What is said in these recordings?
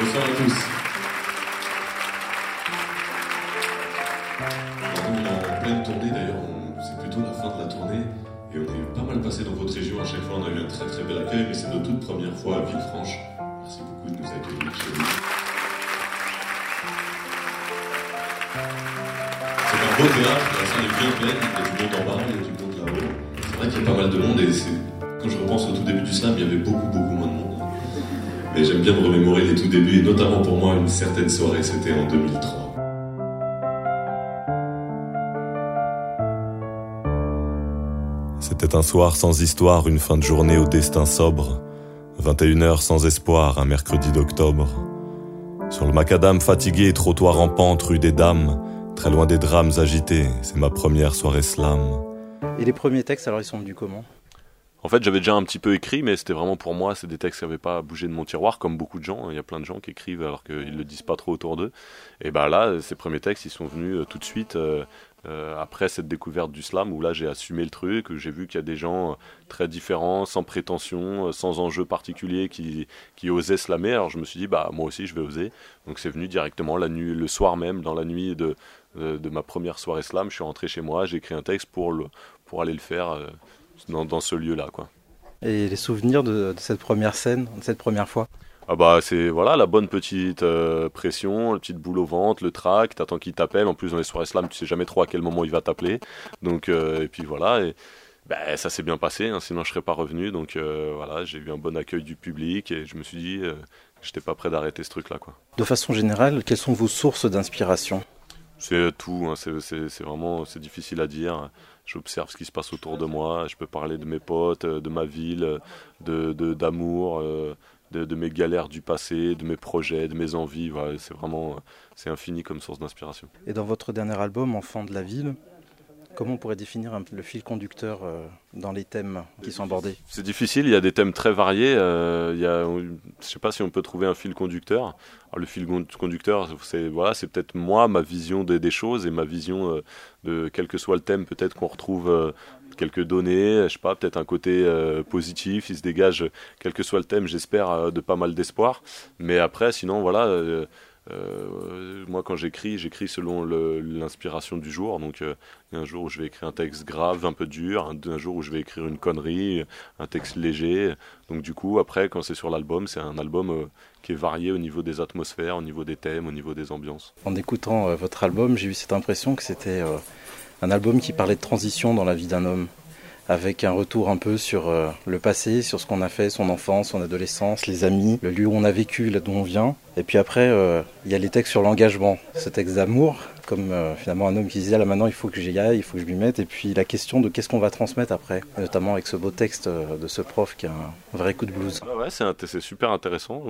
Bonsoir à tous. On est en pleine tournée d'ailleurs, c'est plutôt la fin de la tournée et on est pas mal passé dans votre région. À chaque fois, on a eu un très très bel accueil, mais c'est notre toute première fois à Villefranche. Merci beaucoup de nous accueillir chez nous. C'est un beau théâtre, la salle est bien pleine, il y a du monde en bas, il y a du monde là-haut. C'est vrai qu'il y a pas mal de monde et quand je repense au tout début du slam, il y avait beaucoup beaucoup moins de monde. Mais j'aime bien me remémorer les tout débuts, et notamment pour moi, une certaine soirée, c'était en 2003. C'était un soir sans histoire, une fin de journée au destin sobre. 21h sans espoir, un mercredi d'octobre. Sur le macadam fatigué, trottoir en pente, rue des Dames, très loin des drames agités, c'est ma première soirée slam. Et les premiers textes, alors ils sont venus comment? En fait, j'avais déjà un petit peu écrit, mais c'était vraiment pour moi, c'est des textes qui n'avaient pas bougé de mon tiroir, comme beaucoup de gens. Il y a plein de gens qui écrivent alors qu'ils ne le disent pas trop autour d'eux. Et ben là, ces premiers textes, ils sont venus euh, tout de suite euh, euh, après cette découverte du slam, où là, j'ai assumé le truc, j'ai vu qu'il y a des gens très différents, sans prétention, sans enjeu particulier, qui, osaient slammer. Alors je me suis dit, bah moi aussi, je vais oser. Donc c'est venu directement la nuit, le soir même, dans la nuit de, de, ma première soirée slam. Je suis rentré chez moi, j'ai écrit un texte pour, le, pour aller le faire dans, ce lieu-là. quoi. Et les souvenirs de, cette première scène, de cette première fois ah bah c'est voilà la bonne petite euh, pression, le petite boule au ventre, le trac, t'attends qu'il t'appelle. En plus dans les soirées slam, tu sais jamais trop à quel moment il va t'appeler. Donc euh, et puis voilà et ben, ça s'est bien passé. Hein, sinon je serais pas revenu. Donc euh, voilà j'ai eu un bon accueil du public et je me suis dit j'étais pas prêt d'arrêter ce truc là quoi. De façon générale, quelles sont vos sources d'inspiration? C'est tout. Hein, c'est vraiment c'est difficile à dire j'observe ce qui se passe autour de moi, je peux parler de mes potes, euh, de ma ville, de d'amour, euh, de, de, mes galères du passé, de mes projets, de mes envies. Voilà, c'est vraiment c'est infini comme source d'inspiration. Et dans votre dernier album, Enfant de la ville, Comment on pourrait définir le fil conducteur euh, dans les thèmes qui sont abordés? C'est difficile, il y a des thèmes très variés. Euh, il y a, je ne sais pas si on peut trouver un fil conducteur. le fil conducteur, c'est voilà, peut-être moi, ma vision des, choses et ma vision euh, de quel que soit le thème, peut-être qu'on retrouve quelques données, je sais pas, peut-être un côté positif, il se dégage, quel que soit le thème, j'espère, de pas mal d'espoir. Mais après, sinon, voilà moi, quand j'écris, j'écris selon l'inspiration du jour. Donc, euh, un jour où je vais écrire un texte grave, un peu dur, un, jour où je vais écrire une connerie, un texte léger. Donc, du coup, après, quand c'est sur l'album, c'est un album euh, qui est varié au niveau des atmosphères, au niveau des thèmes, au niveau des ambiances. En écoutant votre album, j'ai eu cette impression que c'était un album qui parlait de transition dans la vie d'un homme avec un retour un peu sur euh, le passé, sur ce qu'on a fait, son enfance, son adolescence, les amis, le lieu où on a vécu, là d'où on vient. Et puis après, euh, il y a les textes sur l'engagement, ce texte d'amour, comme euh, finalement un homme qui disait là maintenant il faut que j'y aille, il faut que je m'y mette. Et puis la question de qu'est-ce qu'on va transmettre après, notamment avec ce beau texte de ce prof qui a un vrai coup de blues. ouais, c'est super intéressant.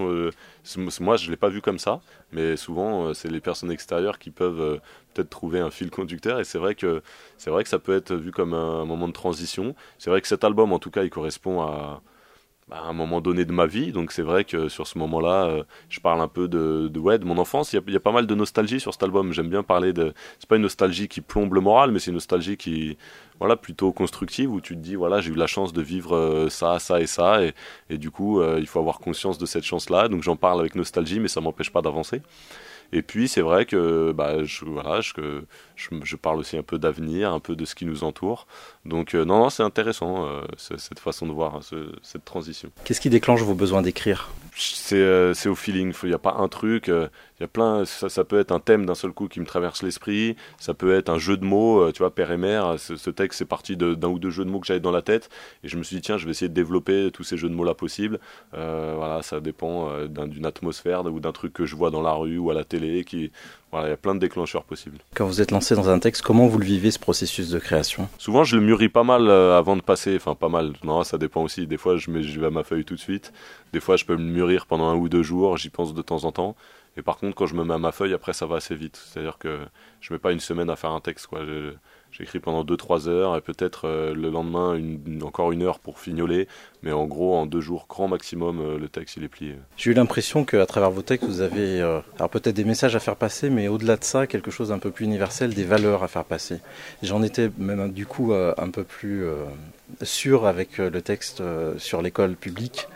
moi je ne l'ai pas vu comme ça, mais souvent c'est les personnes extérieures qui peuvent peut-être trouver un fil conducteur. Et c'est vrai que c'est vrai que ça peut être vu comme un, moment de transition. C'est vrai que cet album, en tout cas, il correspond à, un moment donné de ma vie. Donc c'est vrai que sur ce moment-là, euh, je parle un peu de, de, de mon enfance. Il y, a, pas mal de nostalgie sur cet album. J'aime bien parler de. C'est pas une nostalgie qui plombe le moral, mais c'est une nostalgie qui, voilà, plutôt constructive où tu te dis voilà, j'ai eu la chance de vivre euh, ça, ça et ça, et, et du coup, euh, il faut avoir conscience de cette chance-là. Donc j'en parle avec nostalgie, mais ça m'empêche pas d'avancer. Et puis c'est vrai que bah, je, voilà, je, je, parle aussi un peu d'avenir, un peu de ce qui nous entoure. Donc euh, non, non c'est intéressant euh, cette façon de voir hein, cette transition. Qu'est-ce qui déclenche vos besoins d'écrire? C'est au feeling. Il n'y a pas un truc. Il y a plein. Ça, ça peut être un thème d'un seul coup qui me traverse l'esprit. Ça peut être un jeu de mots. tu vois, père et mère. Ce, texte c'est parti d'un ou deux jeux de mots que j'avais dans la tête. Et je me suis dit tiens, je vais essayer de développer tous ces jeux de mots là possibles. voilà, ça dépend d'une atmosphère ou d'un truc que je vois dans la rue ou à la télé qui voilà, il y a plein de déclencheurs possibles. Quand vous êtes lancé dans un texte, comment vous le vivez ce processus de création? Souvent, je le mûris pas mal euh, avant de passer. Enfin, pas mal. Non, ça dépend aussi. Des fois, je, mets, je vais à ma feuille tout de suite. Des fois, je peux me mûrir pendant un ou deux jours. J'y pense de temps en temps. Et par contre, quand je me mets à ma feuille, après, ça va assez vite. C'est-à-dire que je mets pas une semaine à faire un texte. J'écris pendant 2-3 heures et peut-être euh, le lendemain encore une heure pour fignoler. Mais en gros, en deux jours, grand maximum, euh, le texte il est plié. J'ai eu l'impression qu'à travers vos textes, vous avez euh, alors peut-être des messages à faire passer, mais au-delà de ça, quelque chose d'un peu plus universel, des valeurs à faire passer. J'en étais même du coup un peu plus sûr avec le texte sur l'école publique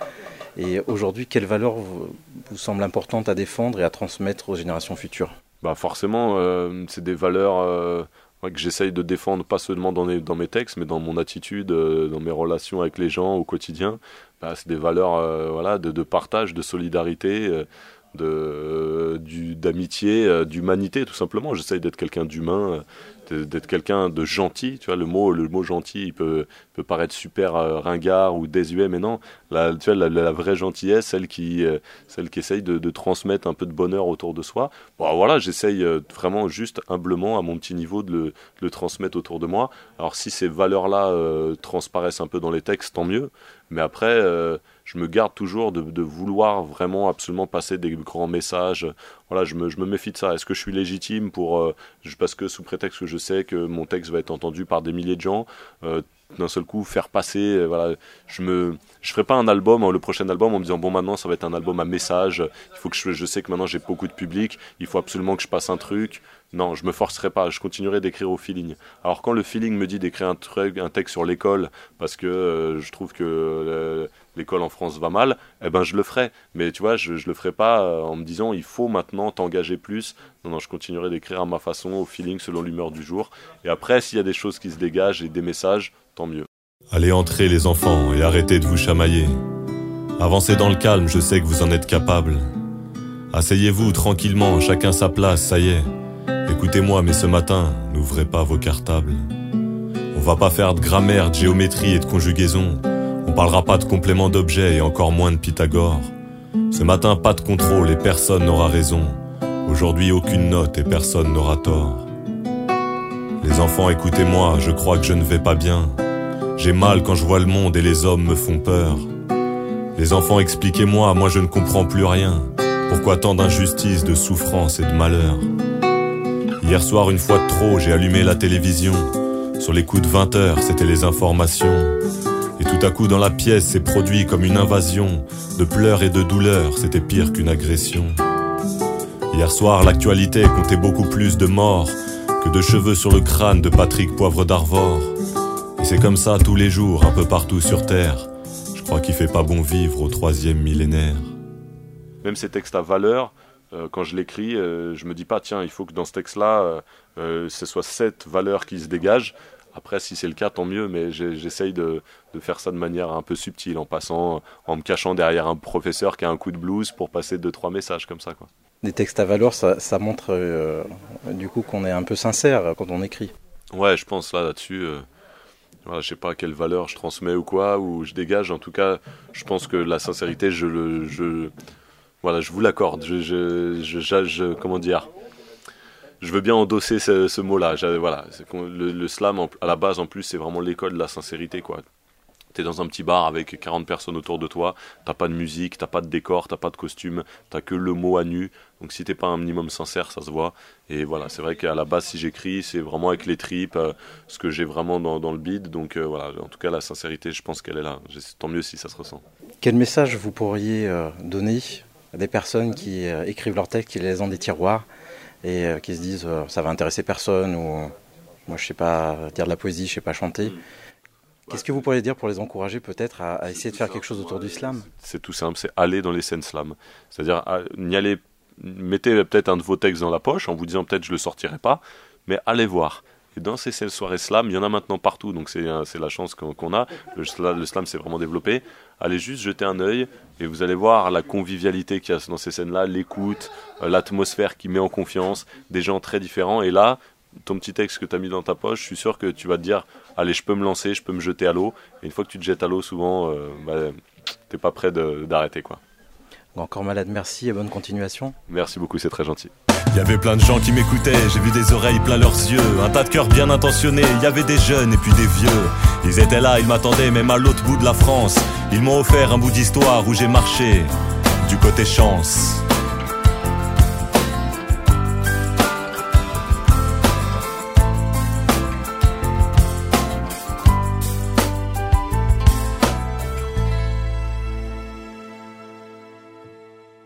Et aujourd'hui, quelles valeurs vous, vous semblent importantes à défendre et à transmettre aux générations futures? Bah Forcément, euh, c'est des valeurs euh, que j'essaye de défendre, pas seulement dans, dans, mes textes, mais dans mon attitude, euh, dans mes relations avec les gens au quotidien. Bah, c'est des valeurs voilà, de, partage, de solidarité de d'amitié, d'humanité tout simplement. J'essaye d'être quelqu'un d'humain, d'être quelqu'un de gentil. Tu vois, le mot, le mot gentil, il peut, peut paraître super euh, ringard ou désuet, mais non. La, la, vraie gentillesse, celle qui, euh, celle qui essaye de, transmettre un peu de bonheur autour de soi. Bon, voilà, j'essaye euh, vraiment juste humblement, à mon petit niveau, de le, le transmettre autour de moi. Alors, si ces valeurs-là transparaissent un peu dans les textes, tant mieux. Mais après, je me garde toujours de, vouloir vraiment absolument passer des grands messages. Voilà, je me, je me méfie de ça. Est-ce que je suis légitime pour, parce que sous prétexte que je je sais que mon texte va être entendu par des milliers de gens. Euh, d'un seul coup faire passer euh, voilà je me je ferai pas un album hein, le prochain album en me disant bon maintenant ça va être un album à message il faut que je, je sais que maintenant j'ai beaucoup de public il faut absolument que je passe un truc non je me forcerai pas je continuerai d'écrire au feeling alors quand le feeling me dit d'écrire un texte sur l'école parce que euh, je trouve que l'école en France va mal eh ben je le ferai mais tu vois je je le ferai pas euh, en me disant il faut maintenant t'engager plus non non je continuerai d'écrire à ma façon au feeling selon l'humeur du jour et après s'il y a des choses qui se dégagent et des messages tant mieux. Allez entrer les enfants et arrêtez de vous chamailler. Avancez dans le calme, je sais que vous en êtes capables. Asseyez-vous tranquillement, chacun sa place, ça y est. Écoutez-moi, mais ce matin, n'ouvrez pas vos cartables. On va pas faire de grammaire, de géométrie et de conjugaison. On parlera pas de complément d'objet et encore moins de Pythagore. Ce matin, pas de contrôle et personne n'aura raison. Aujourd'hui, aucune note et personne n'aura tort. Les enfants, écoutez-moi, je crois que je ne vais pas bien. J'ai mal quand je vois le monde et les hommes me font peur. Les enfants, expliquez-moi, moi je ne comprends plus rien. Pourquoi tant d'injustice, de souffrance et de malheur Hier soir, une fois de trop, j'ai allumé la télévision. Sur les coups de 20 heures, c'était les informations. Et tout à coup, dans la pièce, c'est produit comme une invasion. De pleurs et de douleurs, c'était pire qu'une agression. Hier soir, l'actualité comptait beaucoup plus de morts que de cheveux sur le crâne de Patrick Poivre d'Arvor. Et c'est comme ça tous les jours, un peu partout sur Terre. Je crois qu'il fait pas bon vivre au troisième millénaire. Même ces textes à valeur, euh, quand je l'écris, euh, je me dis pas, tiens, il faut que dans ce texte-là, euh, ce soit cette valeur qui se dégage. Après, si c'est le cas, tant mieux, mais j'essaye de, de, faire ça de manière un peu subtile, en passant, en me cachant derrière un professeur qui a un coup de blues pour passer deux, trois messages comme ça. Quoi des textes à valeur, ça, montre euh, du coup qu'on est un peu sincère quand on écrit. Ouais, je pense là là-dessus. Euh, je sais pas quelle valeur je transmets ou quoi, ou je dégage. En tout cas, je pense que la sincérité, je le, je, voilà, je vous l'accorde. Je, je, comment dire? Je veux bien endosser ce, mot-là. Voilà, le, le, slam à la base en plus, c'est vraiment l'école de la sincérité, quoi t'es dans un petit bar avec 40 personnes autour de toi, t'as pas de musique, t'as pas de décor, t'as pas de costume, t'as que le mot à nu. Donc si t'es pas un minimum sincère, ça se voit. Et voilà, c'est vrai qu'à la base, si j'écris, c'est vraiment avec les tripes, euh, ce que j'ai vraiment dans, le bide. Donc euh, voilà, en tout cas, la sincérité, je pense qu'elle est là. Tant mieux si ça se ressent. Quel message vous pourriez euh, donner des personnes qui écrivent leurs textes, qui les ont des tiroirs et qui se disent ça va intéresser personne ou moi je sais pas dire de la poésie, je sais pas chanter. Mm. Qu'est-ce que vous pourriez dire pour les encourager peut-être à, essayer de faire quelque chose autour du slam? C'est tout simple, c'est aller dans les scènes slam. C'est-à-dire, n'y aller, mettez peut-être un de vos textes dans la poche en vous disant peut-être je le sortirai pas, mais allez voir. Et dans ces soirées slam, il y en a maintenant partout, donc c'est la chance qu'on a. Le, slam s'est vraiment développé. Allez juste jeter un œil et vous allez voir la convivialité qu'il y a dans ces scènes-là, l'écoute, euh, l'atmosphère qui met en confiance, des gens très différents. Et là, ton petit texte que tu as mis dans ta poche, je suis sûr que tu vas te dire allez, je peux me lancer, je peux me jeter à l'eau. Et une fois que tu te jettes à l'eau, souvent, euh, bah, t'es pas prêt d'arrêter. quoi. Encore malade, merci et bonne continuation. Merci beaucoup, c'est très gentil. Il y avait plein de gens qui m'écoutaient, j'ai vu des oreilles plein leurs yeux, un tas de cœurs bien intentionnés, il y avait des jeunes et puis des vieux. Ils étaient là, ils m'attendaient même à l'autre bout de la France. Ils m'ont offert un bout d'histoire où j'ai marché du côté chance.